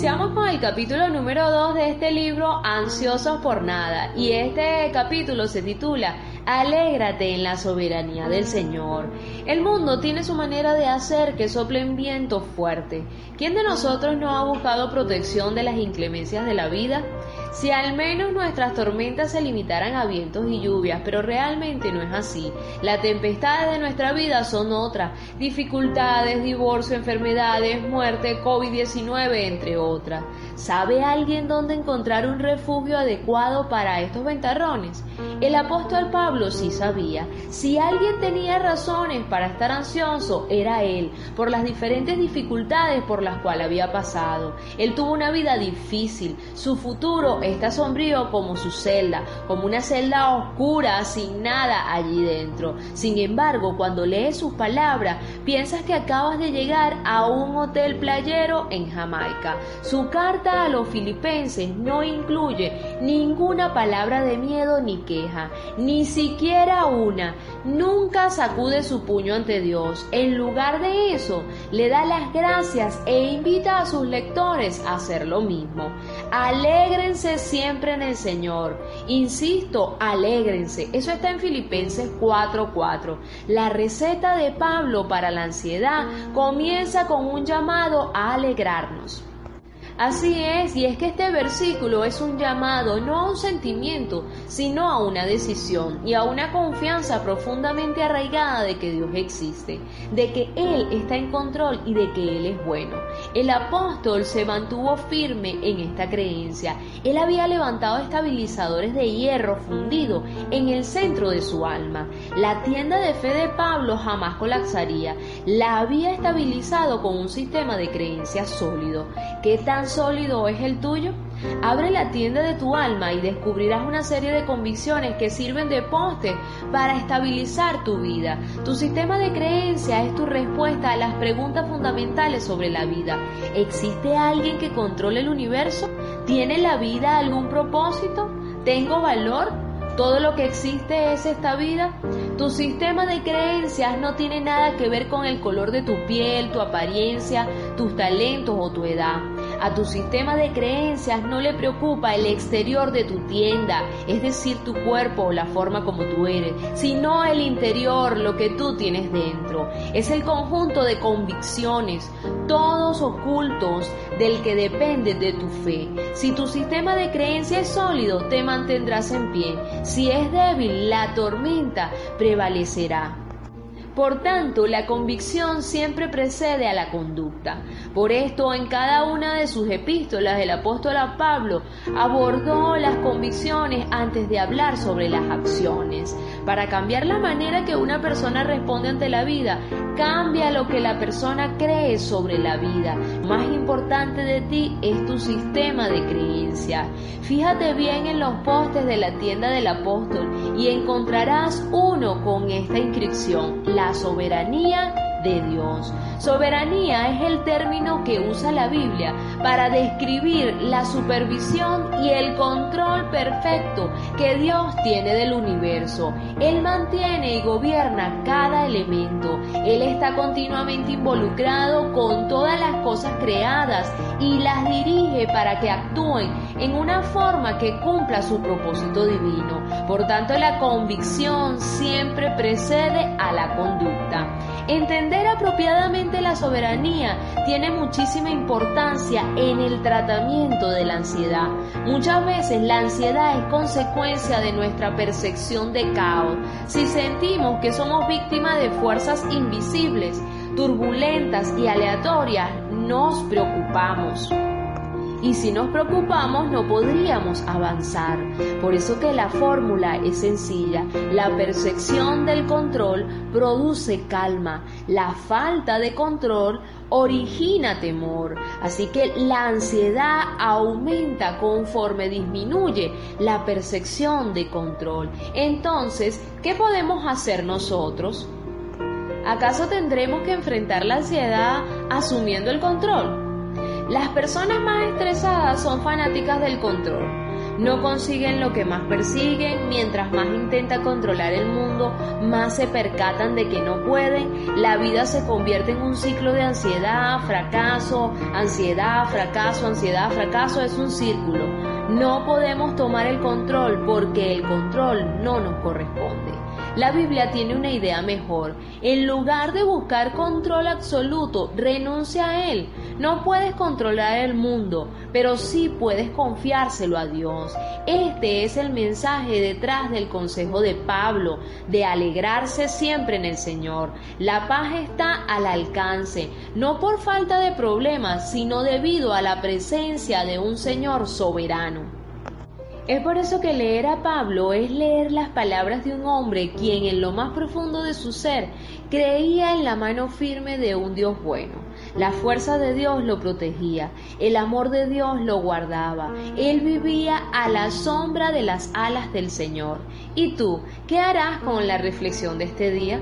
Iniciamos con el capítulo número 2 de este libro Ansiosos por nada y este capítulo se titula Alégrate en la soberanía del Señor. El mundo tiene su manera de hacer que soplen viento fuerte. ¿Quién de nosotros no ha buscado protección de las inclemencias de la vida? Si al menos nuestras tormentas se limitaran a vientos y lluvias, pero realmente no es así. Las tempestades de nuestra vida son otras, dificultades, divorcio, enfermedades, muerte, COVID-19, entre otras. ¿Sabe alguien dónde encontrar un refugio adecuado para estos ventarrones? El apóstol Pablo sí sabía. Si alguien tenía razones para estar ansioso, era él, por las diferentes dificultades por las cuales había pasado. Él tuvo una vida difícil, su futuro está sombrío como su celda, como una celda oscura, sin nada allí dentro. Sin embargo, cuando lees sus palabras, piensas que acabas de llegar a un hotel playero en Jamaica. Su carta a los filipenses no incluye ninguna palabra de miedo ni queja, ni siquiera una. Nunca sacude su puño ante Dios. En lugar de eso, le da las gracias e invita a sus lectores a hacer lo mismo. Alégrense siempre en el Señor. Insisto, alégrense. Eso está en Filipenses 4:4. La receta de Pablo para la ansiedad comienza con un llamado a alegrarnos. Así es, y es que este versículo es un llamado no a un sentimiento, sino a una decisión y a una confianza profundamente arraigada de que Dios existe, de que Él está en control y de que Él es bueno. El apóstol se mantuvo firme en esta creencia. Él había levantado estabilizadores de hierro fundido en el centro de su alma. La tienda de fe de Pablo jamás colapsaría. La había estabilizado con un sistema de creencias sólido. ¿Qué tan sólido es el tuyo? Abre la tienda de tu alma y descubrirás una serie de convicciones que sirven de poste para estabilizar tu vida. Tu sistema de creencia es tu respuesta a las preguntas fundamentales sobre la vida. ¿Existe alguien que controle el universo? ¿Tiene la vida algún propósito? ¿Tengo valor? todo lo que existe es esta vida. Tu sistema de creencias no tiene nada que ver con el color de tu piel, tu apariencia, tus talentos o tu edad. A tu sistema de creencias no le preocupa el exterior de tu tienda, es decir, tu cuerpo o la forma como tú eres, sino el interior, lo que tú tienes dentro. Es el conjunto de convicciones, todos ocultos, del que depende de tu fe. Si tu sistema de creencia es sólido, te mantendrás en pie. Si es débil, la tormenta prevalecerá. Por tanto, la convicción siempre precede a la conducta. Por esto, en cada una de sus epístolas, el apóstol Pablo abordó las convicciones antes de hablar sobre las acciones. Para cambiar la manera que una persona responde ante la vida, cambia lo que la persona cree sobre la vida. Más importante de ti es tu sistema de creencia. Fíjate bien en los postes de la tienda del apóstol y encontrarás uno con esta inscripción, la soberanía de Dios. Soberanía es el término que usa la Biblia para describir la supervisión y el control perfecto que Dios tiene del universo. Él mantiene y gobierna cada elemento. Él está continuamente involucrado con las cosas creadas y las dirige para que actúen en una forma que cumpla su propósito divino. Por tanto, la convicción siempre precede a la conducta. Entender apropiadamente la soberanía tiene muchísima importancia en el tratamiento de la ansiedad. Muchas veces la ansiedad es consecuencia de nuestra percepción de caos. Si sentimos que somos víctimas de fuerzas invisibles, turbulentas y aleatorias, nos preocupamos y si nos preocupamos no podríamos avanzar. Por eso que la fórmula es sencilla. La percepción del control produce calma. La falta de control origina temor. Así que la ansiedad aumenta conforme disminuye la percepción de control. Entonces, ¿qué podemos hacer nosotros? ¿Acaso tendremos que enfrentar la ansiedad asumiendo el control? Las personas más estresadas son fanáticas del control. No consiguen lo que más persiguen, mientras más intenta controlar el mundo, más se percatan de que no pueden. La vida se convierte en un ciclo de ansiedad, fracaso, ansiedad, fracaso, ansiedad, fracaso. Es un círculo. No podemos tomar el control porque el control no nos corresponde. La Biblia tiene una idea mejor. En lugar de buscar control absoluto, renuncia a él. No puedes controlar el mundo, pero sí puedes confiárselo a Dios. Este es el mensaje detrás del consejo de Pablo, de alegrarse siempre en el Señor. La paz está al alcance, no por falta de problemas, sino debido a la presencia de un Señor soberano. Es por eso que leer a Pablo es leer las palabras de un hombre quien en lo más profundo de su ser creía en la mano firme de un Dios bueno. La fuerza de Dios lo protegía, el amor de Dios lo guardaba. Él vivía a la sombra de las alas del Señor. ¿Y tú qué harás con la reflexión de este día?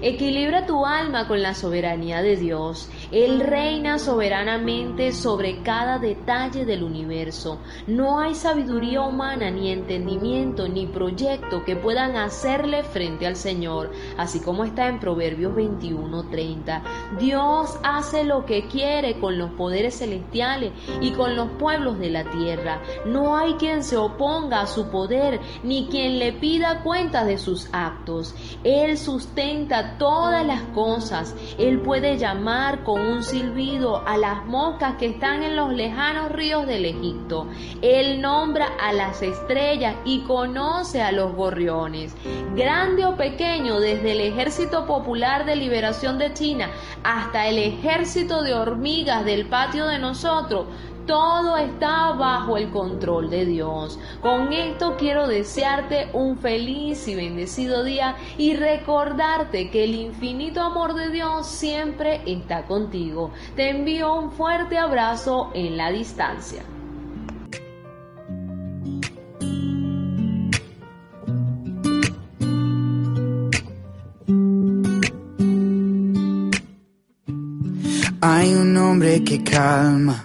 Equilibra tu alma con la soberanía de Dios. Él reina soberanamente sobre cada detalle del universo. No hay sabiduría humana, ni entendimiento, ni proyecto que puedan hacerle frente al Señor, así como está en Proverbios 21:30. Dios hace lo que quiere con los poderes celestiales y con los pueblos de la tierra. No hay quien se oponga a su poder, ni quien le pida cuentas de sus actos. Él sustenta todas las cosas. Él puede llamar con un silbido a las moscas que están en los lejanos ríos del Egipto. Él nombra a las estrellas y conoce a los gorriones. Grande o pequeño, desde el Ejército Popular de Liberación de China hasta el ejército de hormigas del patio de nosotros, todo está bajo el control de Dios. Con esto quiero desearte un feliz y bendecido día y recordarte que el infinito amor de Dios siempre está contigo. Te envío un fuerte abrazo en la distancia. Hay un hombre que calma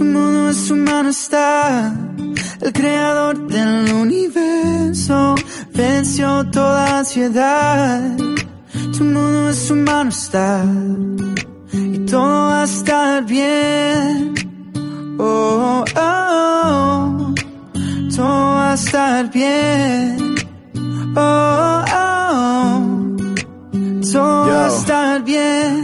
tu mundo es su mano está. El creador del universo venció toda ansiedad. Tu mundo es su mano está. Y todo va a estar bien. Oh, oh, oh. Todo va a estar bien. Oh.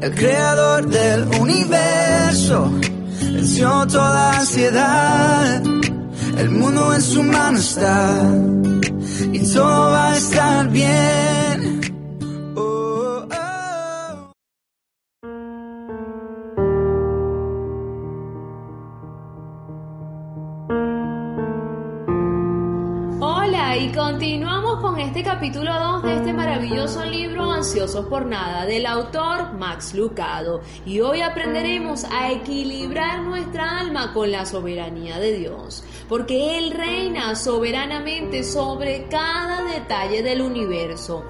el creador del universo, venció toda ansiedad, el mundo en su mano está, y todo va a estar bien. Este capítulo 2 de este maravilloso libro Ansiosos por Nada del autor Max Lucado y hoy aprenderemos a equilibrar nuestra alma con la soberanía de Dios, porque Él reina soberanamente sobre cada detalle del universo.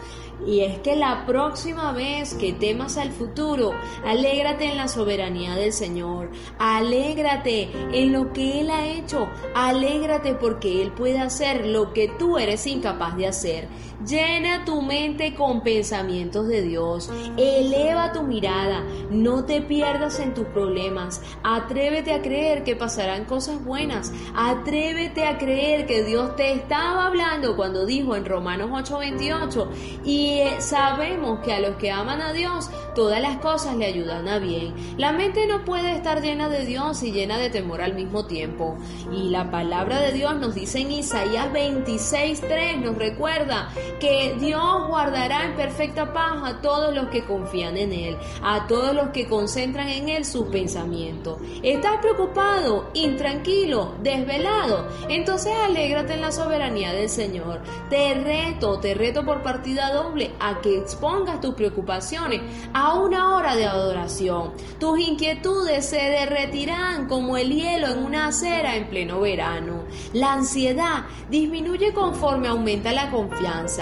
Y es que la próxima vez que temas al futuro, alégrate en la soberanía del Señor, alégrate en lo que Él ha hecho, alégrate porque Él puede hacer lo que tú eres incapaz de hacer. Llena tu mente con pensamientos de Dios, eleva tu mirada, no te pierdas en tus problemas, atrévete a creer que pasarán cosas buenas, atrévete a creer que Dios te estaba hablando cuando dijo en Romanos 8:28 y y sabemos que a los que aman a Dios, todas las cosas le ayudan a bien. La mente no puede estar llena de Dios y llena de temor al mismo tiempo. Y la palabra de Dios nos dice en Isaías 26:3, nos recuerda que Dios guardará en perfecta paz a todos los que confían en Él, a todos los que concentran en Él su pensamiento. ¿Estás preocupado, intranquilo, desvelado? Entonces alégrate en la soberanía del Señor. Te reto, te reto por partida doble a que expongas tus preocupaciones a una hora de adoración. Tus inquietudes se derretirán como el hielo en una acera en pleno verano. La ansiedad disminuye conforme aumenta la confianza.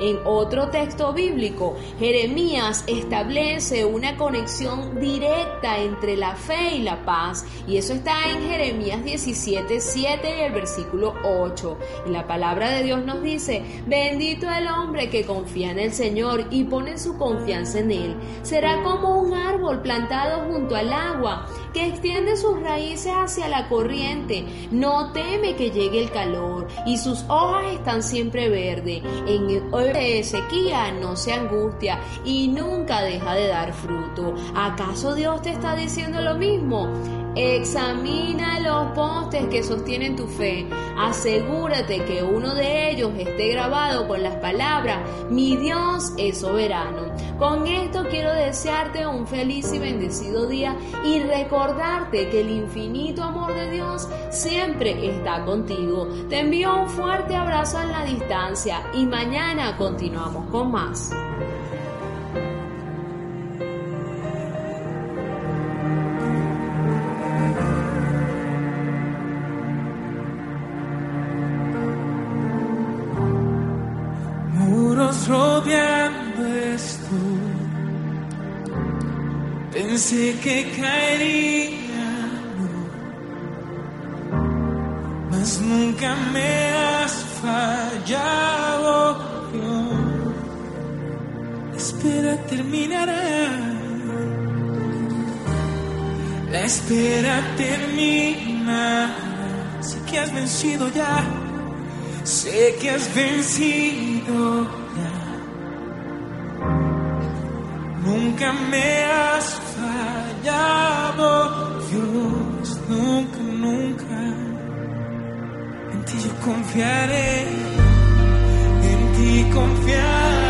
En otro texto bíblico, Jeremías establece una conexión directa entre la fe y la paz. Y eso está en Jeremías 17, 7 y el versículo 8. Y la palabra de Dios nos dice, bendito el hombre que confía en el Señor y pone su confianza en Él. Será como un árbol plantado junto al agua, que extiende sus raíces hacia la corriente. No teme que llegue el calor y sus hojas están siempre verdes. De sequía no se angustia y nunca deja de dar fruto. ¿Acaso Dios te está diciendo lo mismo? Examina los postes que sostienen tu fe. Asegúrate que uno de ellos esté grabado con las palabras, mi Dios es soberano. Con esto quiero desearte un feliz y bendecido día y recordarte que el infinito amor de Dios siempre está contigo. Te envío un fuerte abrazo en la distancia y mañana continuamos con más. Rodeando esto. Pensé que caería, mas nunca me has fallado. espera terminará. La espera termina. Sé que has vencido ya. Sé que has vencido. Nunca me has fallado, Dios, nunca, nunca. En ti yo confiaré, en ti confiaré.